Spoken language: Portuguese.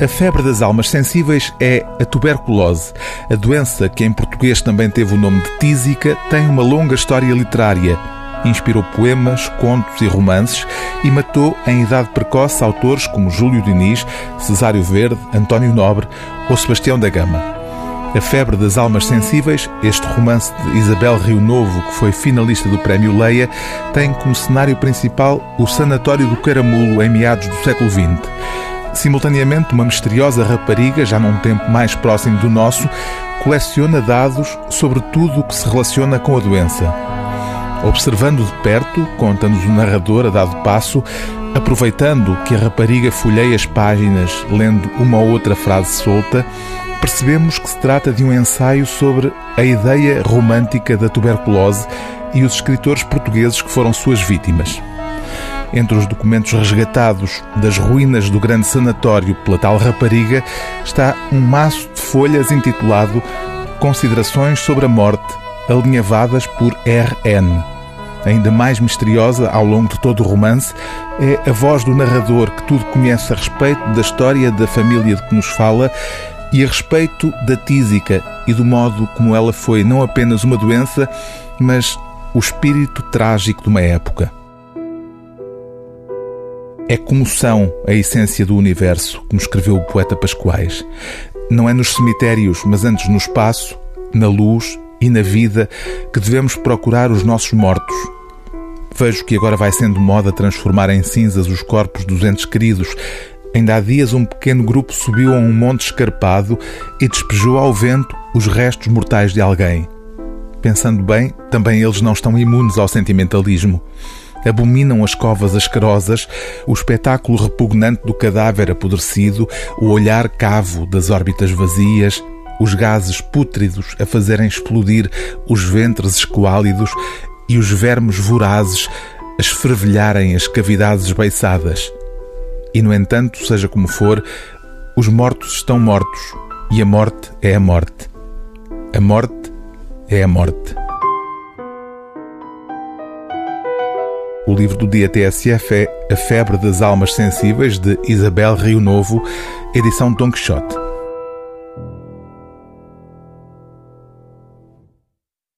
A febre das almas sensíveis é a tuberculose. A doença, que em português também teve o nome de tísica, tem uma longa história literária. Inspirou poemas, contos e romances e matou em idade precoce autores como Júlio Diniz, Cesário Verde, António Nobre ou Sebastião da Gama. A Febre das Almas Sensíveis, este romance de Isabel Rio Novo, que foi finalista do Prémio Leia, tem como cenário principal o Sanatório do Caramulo em meados do século XX. Simultaneamente, uma misteriosa rapariga, já num tempo mais próximo do nosso, coleciona dados sobre tudo o que se relaciona com a doença. Observando de perto, conta-nos o narrador a dado passo, aproveitando que a rapariga folheia as páginas, lendo uma ou outra frase solta, percebemos que se trata de um ensaio sobre a ideia romântica da tuberculose e os escritores portugueses que foram suas vítimas. Entre os documentos resgatados das ruínas do grande sanatório pela tal rapariga está um maço de folhas intitulado Considerações sobre a Morte, alinhavadas por R.N. Ainda mais misteriosa ao longo de todo o romance é a voz do narrador que tudo conhece a respeito da história da família de que nos fala e a respeito da tísica e do modo como ela foi não apenas uma doença, mas o espírito trágico de uma época. É comoção a essência do universo, como escreveu o poeta Pascoais. Não é nos cemitérios, mas antes no espaço, na luz e na vida que devemos procurar os nossos mortos. Vejo que agora vai sendo moda transformar em cinzas os corpos dos entes queridos. Ainda há dias um pequeno grupo subiu a um monte escarpado e despejou ao vento os restos mortais de alguém. Pensando bem, também eles não estão imunes ao sentimentalismo abominam as covas asquerosas, o espetáculo repugnante do cadáver apodrecido, o olhar cavo das órbitas vazias, os gases pútridos a fazerem explodir os ventres esquálidos e os vermes vorazes a esfervilharem as cavidades esbeiçadas. E, no entanto, seja como for, os mortos estão mortos e a morte é a morte. A morte é a morte. O livro do dia TSF é A Febre das Almas Sensíveis, de Isabel Rio Novo, edição Don Quixote.